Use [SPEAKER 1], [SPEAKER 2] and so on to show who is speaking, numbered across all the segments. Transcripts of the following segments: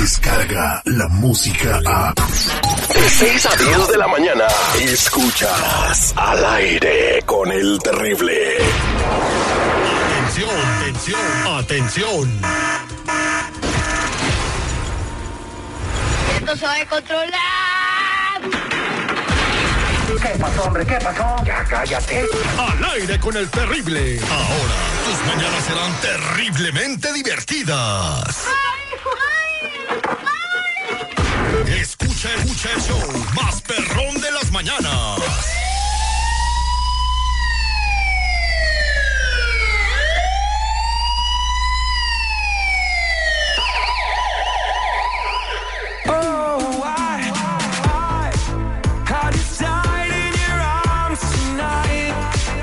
[SPEAKER 1] música, la música a...
[SPEAKER 2] De 6 a 10 de la mañana, escuchas al aire con el terrible.
[SPEAKER 3] Atención, atención, atención.
[SPEAKER 4] Esto se va a controlar.
[SPEAKER 5] ¿Qué pasó, hombre? ¿Qué pasó? Ya cállate.
[SPEAKER 3] Al aire con el terrible. Ahora, tus mañanas serán terriblemente divertidas. Escucha, escucha el show más perrón de las mañanas.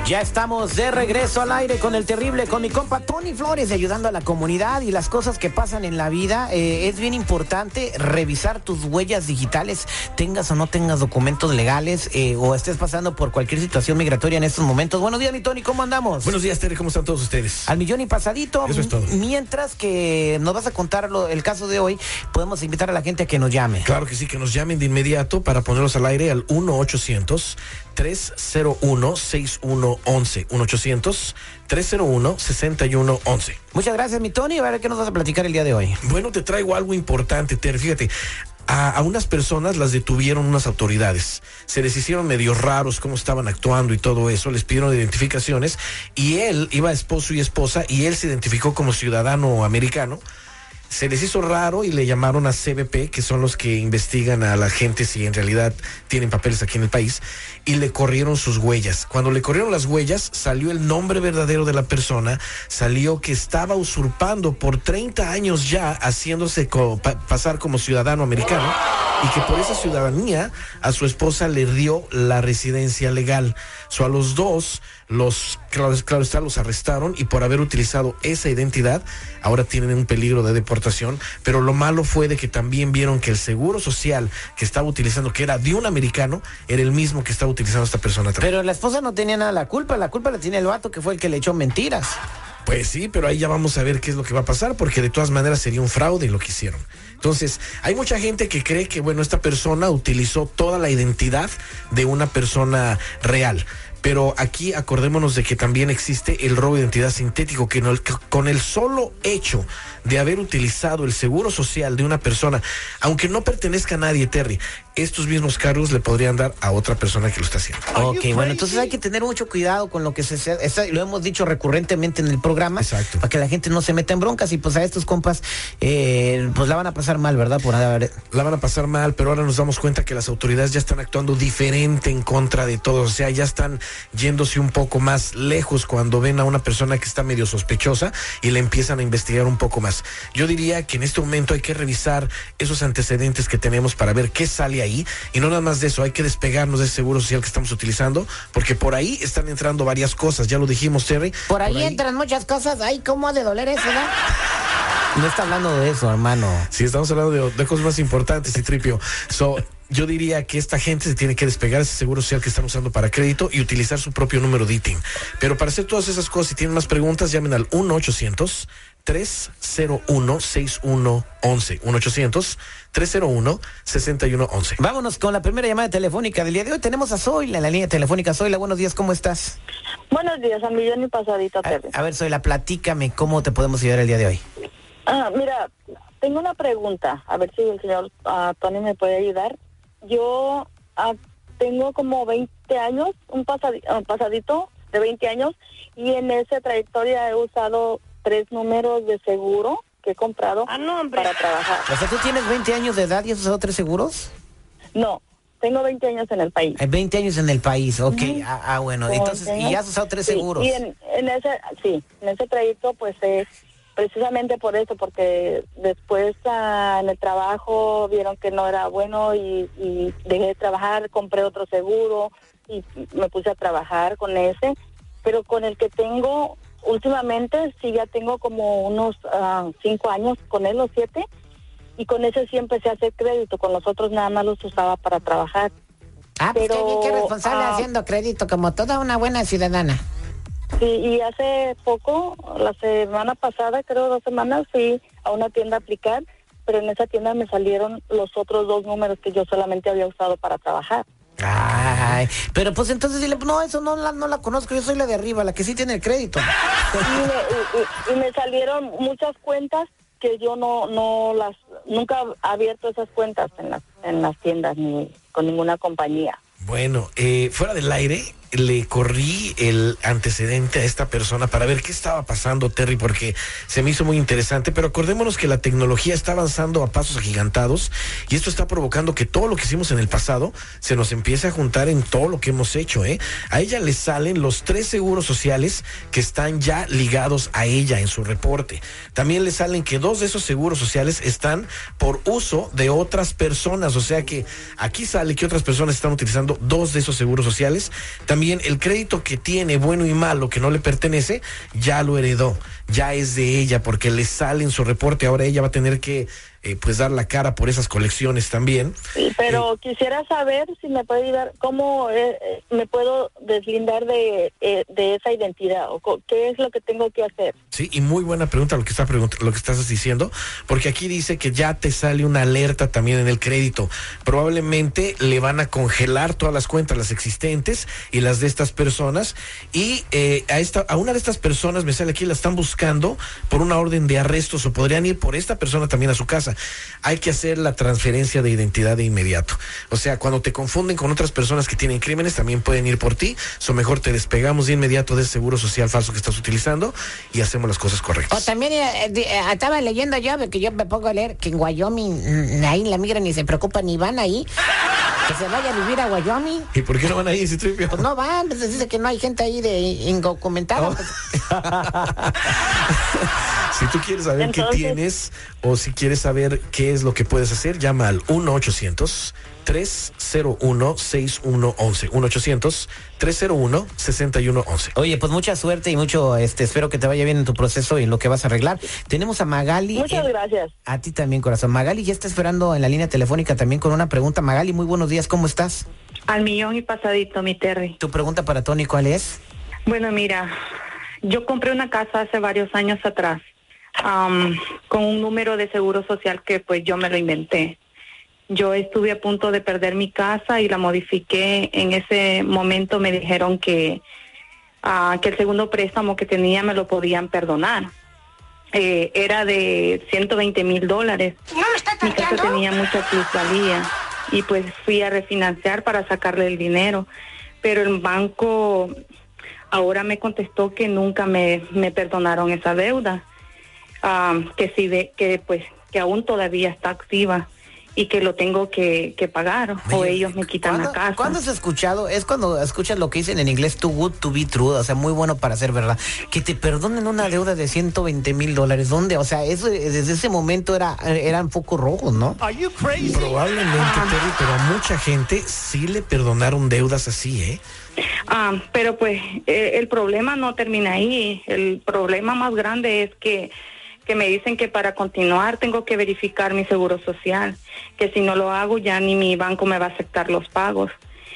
[SPEAKER 6] Ya estamos de regreso al aire con el terrible, con mi compa Tony Flores, ayudando a la comunidad y las cosas que pasan en la vida. Eh, es bien importante revisar tus huellas digitales, tengas o no tengas documentos legales eh, o estés pasando por cualquier situación migratoria en estos momentos. Buenos días, mi Tony, ¿cómo andamos?
[SPEAKER 7] Buenos días, Terry, ¿cómo están todos ustedes?
[SPEAKER 6] Al millón y pasadito.
[SPEAKER 7] Eso es todo.
[SPEAKER 6] Mientras que nos vas a contar lo- el caso de hoy, podemos invitar a la gente a que nos llame.
[SPEAKER 7] Claro que sí, que nos llamen de inmediato para ponerlos al aire al 1-800-301-6111. 1-800-301-6111.
[SPEAKER 6] Muchas gracias, mi Tony. A ver qué nos vas a platicar el día de hoy.
[SPEAKER 7] Bueno, te traigo algo importante, Ter. Fíjate, a, a unas personas las detuvieron unas autoridades. Se les hicieron medio raros cómo estaban actuando y todo eso. Les pidieron identificaciones y él iba esposo y esposa y él se identificó como ciudadano americano. Se les hizo raro y le llamaron a CBP, que son los que investigan a la gente si en realidad tienen papeles aquí en el país, y le corrieron sus huellas. Cuando le corrieron las huellas, salió el nombre verdadero de la persona, salió que estaba usurpando por 30 años ya, haciéndose pasar como ciudadano americano, y que por esa ciudadanía a su esposa le dio la residencia legal. So, a los dos, los, claro, claro está, los arrestaron y por haber utilizado esa identidad, ahora tienen un peligro de deportación. Pero lo malo fue de que también vieron que el seguro social que estaba utilizando, que era de un americano, era el mismo que estaba utilizando esta persona. también.
[SPEAKER 6] Pero la esposa no tenía nada la culpa, la culpa la tiene el vato que fue el que le echó mentiras.
[SPEAKER 7] Pues sí, pero ahí ya vamos a ver qué es lo que va a pasar, porque de todas maneras sería un fraude lo que hicieron. Entonces, hay mucha gente que cree que, bueno, esta persona utilizó toda la identidad de una persona real. Pero aquí acordémonos de que también existe el robo de identidad sintético, que no- con el solo hecho de haber utilizado el seguro social de una persona, aunque no pertenezca a nadie, Terry, estos mismos cargos le podrían dar a otra persona que lo está haciendo.
[SPEAKER 6] Ok, bueno, entonces hay que tener mucho cuidado con lo que se, lo hemos dicho recurrentemente en el programa,
[SPEAKER 7] Exacto.
[SPEAKER 6] para que la gente no se meta en broncas y pues a estos compas, eh, pues la van a pasar mal, ¿verdad? Por haber,
[SPEAKER 7] la van a pasar mal, pero ahora nos damos cuenta que las autoridades ya están actuando diferente en contra de todos, o sea, ya están yéndose un poco más lejos cuando ven a una persona que está medio sospechosa y le empiezan a investigar un poco más. Yo diría que en este momento hay que revisar esos antecedentes que tenemos para ver qué sale ahí y no nada más de eso, hay que despegarnos de ese seguro social que estamos utilizando porque por ahí están entrando varias cosas, ya lo dijimos, Terry.
[SPEAKER 6] Por ahí, entran muchas cosas, ay, ¿cómo ha de doler eso, no? No está hablando de eso, hermano.
[SPEAKER 7] Sí, estamos hablando de, de cosas más importantes y tripio. So, yo diría que esta gente se tiene que despegar de ese seguro social que están usando para crédito y utilizar su propio número de ITIN. Pero para hacer todas esas cosas, si tienen más preguntas, llamen al 1-800. 301-6111. 1-800-301-6111.
[SPEAKER 6] Vámonos con la primera llamada telefónica del día de hoy. Tenemos a Zoila en la línea telefónica. Zoila, buenos días, ¿cómo estás?
[SPEAKER 8] Buenos días, a millón y pasadito,
[SPEAKER 6] A, a ver, Zoila, platícame cómo te podemos ayudar el día de hoy.
[SPEAKER 8] Ah, mira, tengo una pregunta, a ver si el señor ah, Tony me puede ayudar. Yo ah, tengo como 20 años, un pasadi- ah, pasadito de 20 años, y en esa trayectoria he usado tres números de seguro que he comprado para trabajar.
[SPEAKER 6] O sea, ¿tú tienes 20 años de edad y has usado tres seguros?
[SPEAKER 8] No, tengo 20 años en el país.
[SPEAKER 6] Hay 20 años en el país, ok. Ah, ah, bueno, entonces,
[SPEAKER 8] tengo-
[SPEAKER 6] y has usado tres
[SPEAKER 8] sí,
[SPEAKER 6] seguros.
[SPEAKER 8] Y en, en ese, sí, en ese trayecto, pues es precisamente por eso, porque después ah, en el trabajo vieron que no era bueno y, y dejé de trabajar, compré otro seguro y me puse a trabajar con ese, pero con el que tengo últimamente, sí ya tengo como unos ah, cinco años con él o siete, y con ese sí empecé a hacer crédito, con los otros nada más los usaba para trabajar.
[SPEAKER 6] ah, pues qué
[SPEAKER 8] pero,
[SPEAKER 6] bien, qué responsable
[SPEAKER 8] ah,
[SPEAKER 6] haciendo crédito, como toda una buena ciudadana.
[SPEAKER 8] Sí, y hace poco, la semana pasada, creo dos semanas, fui a una tienda a aplicar pero en esa tienda me salieron los otros dos números que yo solamente había usado para trabajar.
[SPEAKER 6] Ay, pero pues entonces dile, no, eso no la, no la conozco, yo soy la de arriba, la que sí tiene el crédito.
[SPEAKER 8] Y me, y- me salieron muchas cuentas que yo no no las nunca he abierto esas cuentas en las en las tiendas ni con ninguna compañía.
[SPEAKER 7] Bueno, eh, fuera del aire, le corrí el antecedente a esta persona para ver qué estaba pasando, Terry, porque se me hizo muy interesante, pero acordémonos que la tecnología está avanzando a pasos agigantados y esto está provocando que todo lo que hicimos en el pasado se nos empiece a juntar en todo lo que hemos hecho, ¿eh? A ella le salen los tres seguros sociales que están ya ligados a ella en su reporte. También le salen que dos de esos seguros sociales están por uso de otras personas, o sea que aquí sale que otras personas están utilizando dos de esos seguros sociales. El crédito que tiene, bueno y malo, que no le pertenece, ya lo heredó, ya es de ella, porque le sale en su reporte. Ahora ella va a tener que, eh, pues, dar la cara por esas colecciones también.
[SPEAKER 8] Sí, pero quisiera saber si me puede ayudar, cómo eh, eh, me puedo deslindar de, eh, de esa identidad o qué es lo que tengo que hacer.
[SPEAKER 7] Sí, y muy buena pregunta lo que está lo que estás diciendo, porque aquí dice que ya te sale una alerta también en el crédito. Probablemente le van a congelar todas las cuentas, las existentes y las de estas personas. Y eh, a esta, a una de estas personas me sale aquí la están buscando por una orden de arrestos o podrían ir por esta persona también a su casa. Hay que hacer la transferencia de identidad de inmediato. O sea, cuando te confunden con otras personas que tienen crímenes, también pueden ir por ti. O mejor te despegamos de inmediato del seguro social falso que estás utilizando y hacemos las cosas
[SPEAKER 6] O
[SPEAKER 7] correctas.
[SPEAKER 6] también eh, eh, eh, estaba leyendo yo, que yo me pongo a leer, que en Wyoming mm, ahí la migran ni se preocupan ni van ahí. Que se vaya a vivir a Wyoming.
[SPEAKER 7] ¿Y por qué no van ahí, Citripio?
[SPEAKER 6] Pues no van, pues dice que no hay gente ahí de indocumentada.
[SPEAKER 7] Oh.
[SPEAKER 6] pues.
[SPEAKER 7] Si tú quieres saber qué tienes o si quieres saber qué es lo que puedes hacer, llama al 1-800-301-6111. 1-800-301-6111.
[SPEAKER 6] Oye, pues mucha suerte y mucho, este, espero que te vaya bien en tu proceso y en lo que vas a arreglar. Tenemos a Magali.
[SPEAKER 8] Muchas
[SPEAKER 6] en-
[SPEAKER 8] gracias.
[SPEAKER 6] A ti también, corazón. Magali ya está esperando en la línea telefónica también con una pregunta. Magali, muy buenos días, ¿cómo estás?
[SPEAKER 4] Al millón y pasadito, mi Terry.
[SPEAKER 6] Tu pregunta para Tony, ¿cuál es?
[SPEAKER 4] Bueno, mira, yo compré una casa hace varios años atrás am, con un número de seguro social que pues yo me lo inventé. Yo estuve a punto de perder mi casa y la modifiqué. En ese momento me dijeron que, ah, que el segundo préstamo que tenía me lo podían perdonar. Eh, era de 120 mil dólares. Mi casa tenía mucha plusvalía y pues fui a refinanciar para sacarle el dinero. Pero el banco ahora me contestó que nunca me, me perdonaron esa deuda, Ah, que sí de, que pues que aún todavía está activa y que lo tengo que, que pagar o ellos me quitan
[SPEAKER 6] ¿cuándo-
[SPEAKER 4] la casa.
[SPEAKER 6] ¿Cuándo has escuchado? Es cuando escuchas lo que dicen en inglés, too good to be true, o sea, muy bueno para ser verdad. Que te perdonen una deuda de 120 mil dólares. ¿Dónde? O sea, eso desde ese momento era, eran focos rojos, ¿no?
[SPEAKER 7] Probablemente, Terry, pero a mucha gente sí le perdonaron deudas así, ¿eh?
[SPEAKER 4] Ah, pero pues eh, el problema no termina ahí. El problema más grande es que, que me dicen que para continuar tengo que verificar mi seguro social, que si no lo hago ya ni mi banco me va a aceptar los pagos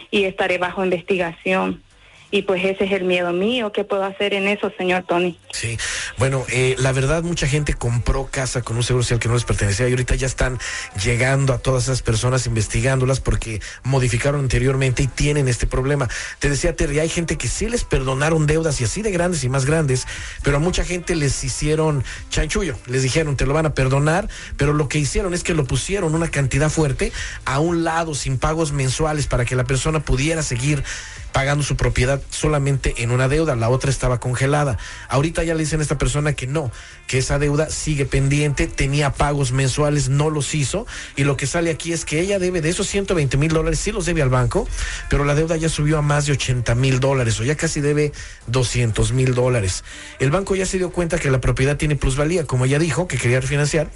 [SPEAKER 4] y estaré bajo investigación. Y pues ese es el miedo mío. ¿Qué puedo hacer en eso, señor Tony?
[SPEAKER 7] Sí, bueno, eh, la verdad mucha gente compró casa con un seguro social que no les pertenecía y ahorita ya están llegando a todas esas personas investigándolas porque modificaron anteriormente y tienen este problema. Te decía Terry, hay gente que sí les perdonaron deudas y así de grandes y más grandes, pero a mucha gente les hicieron chanchullo, les dijeron te lo van a perdonar, pero lo que hicieron es que lo pusieron una cantidad fuerte a un lado sin pagos mensuales para que la persona pudiera seguir pagando su propiedad solamente en una deuda, la otra estaba congelada. Ahorita ya le dicen a esta persona que no, que esa deuda sigue pendiente, tenía pagos mensuales, no los hizo, y lo que sale aquí es que ella debe de esos 120 mil dólares, sí los debe al banco, pero la deuda ya subió a más de 80 mil dólares, o ya casi debe 200 mil dólares. El banco ya se dio cuenta que la propiedad tiene plusvalía, como ella dijo, que quería refinanciar,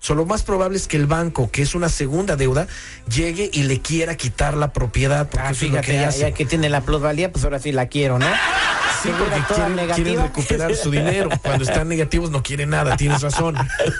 [SPEAKER 7] So, lo más probable es que el banco, que es una segunda deuda, llegue y le quiera quitar la propiedad. Porque
[SPEAKER 6] Ah, fíjate,
[SPEAKER 7] que
[SPEAKER 6] ya, que tiene la plusvalía, pues ahora sí la quiero, ¿no?
[SPEAKER 7] Sí, porque quieren, quieren recuperar su dinero. Cuando están negativos no quieren nada, tienes razón.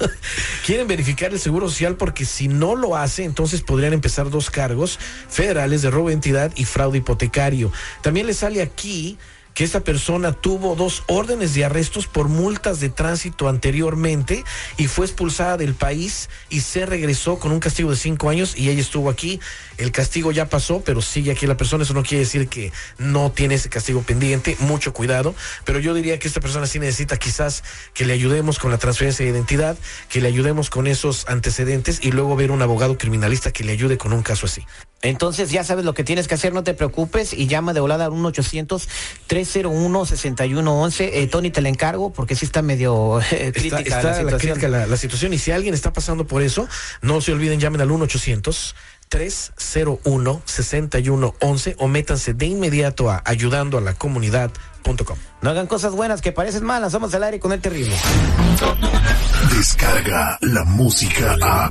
[SPEAKER 7] quieren verificar el seguro social porque si no lo hace, entonces podrían empezar dos cargos federales de robo de entidad y fraude hipotecario. También le sale aquí que esta persona tuvo dos órdenes de arrestos por multas de tránsito anteriormente y fue expulsada del país y se regresó con un castigo de cinco años y ella estuvo aquí. El castigo ya pasó, pero sigue aquí la persona. Eso no quiere decir que no tiene ese castigo pendiente. Mucho cuidado. Pero yo diría que esta persona sí necesita quizás que le ayudemos con la transferencia de identidad, que le ayudemos con esos antecedentes y luego ver un abogado criminalista que le ayude con un caso así.
[SPEAKER 6] Entonces ya sabes lo que tienes que hacer, no te preocupes y llama de volada al 1-800-301-6111. Eh, Tony, te le encargo porque sí está medio eh, crítica,
[SPEAKER 7] está,
[SPEAKER 6] la,
[SPEAKER 7] la,
[SPEAKER 6] situación.
[SPEAKER 7] crítica la, la situación y si alguien está pasando por eso, no se olviden, llamen al 1 800 301 6111 o métanse de inmediato a ayudando a la comunidad.com.
[SPEAKER 6] No hagan cosas buenas que parecen malas, somos al aire con el terrible.
[SPEAKER 1] Descarga la música a.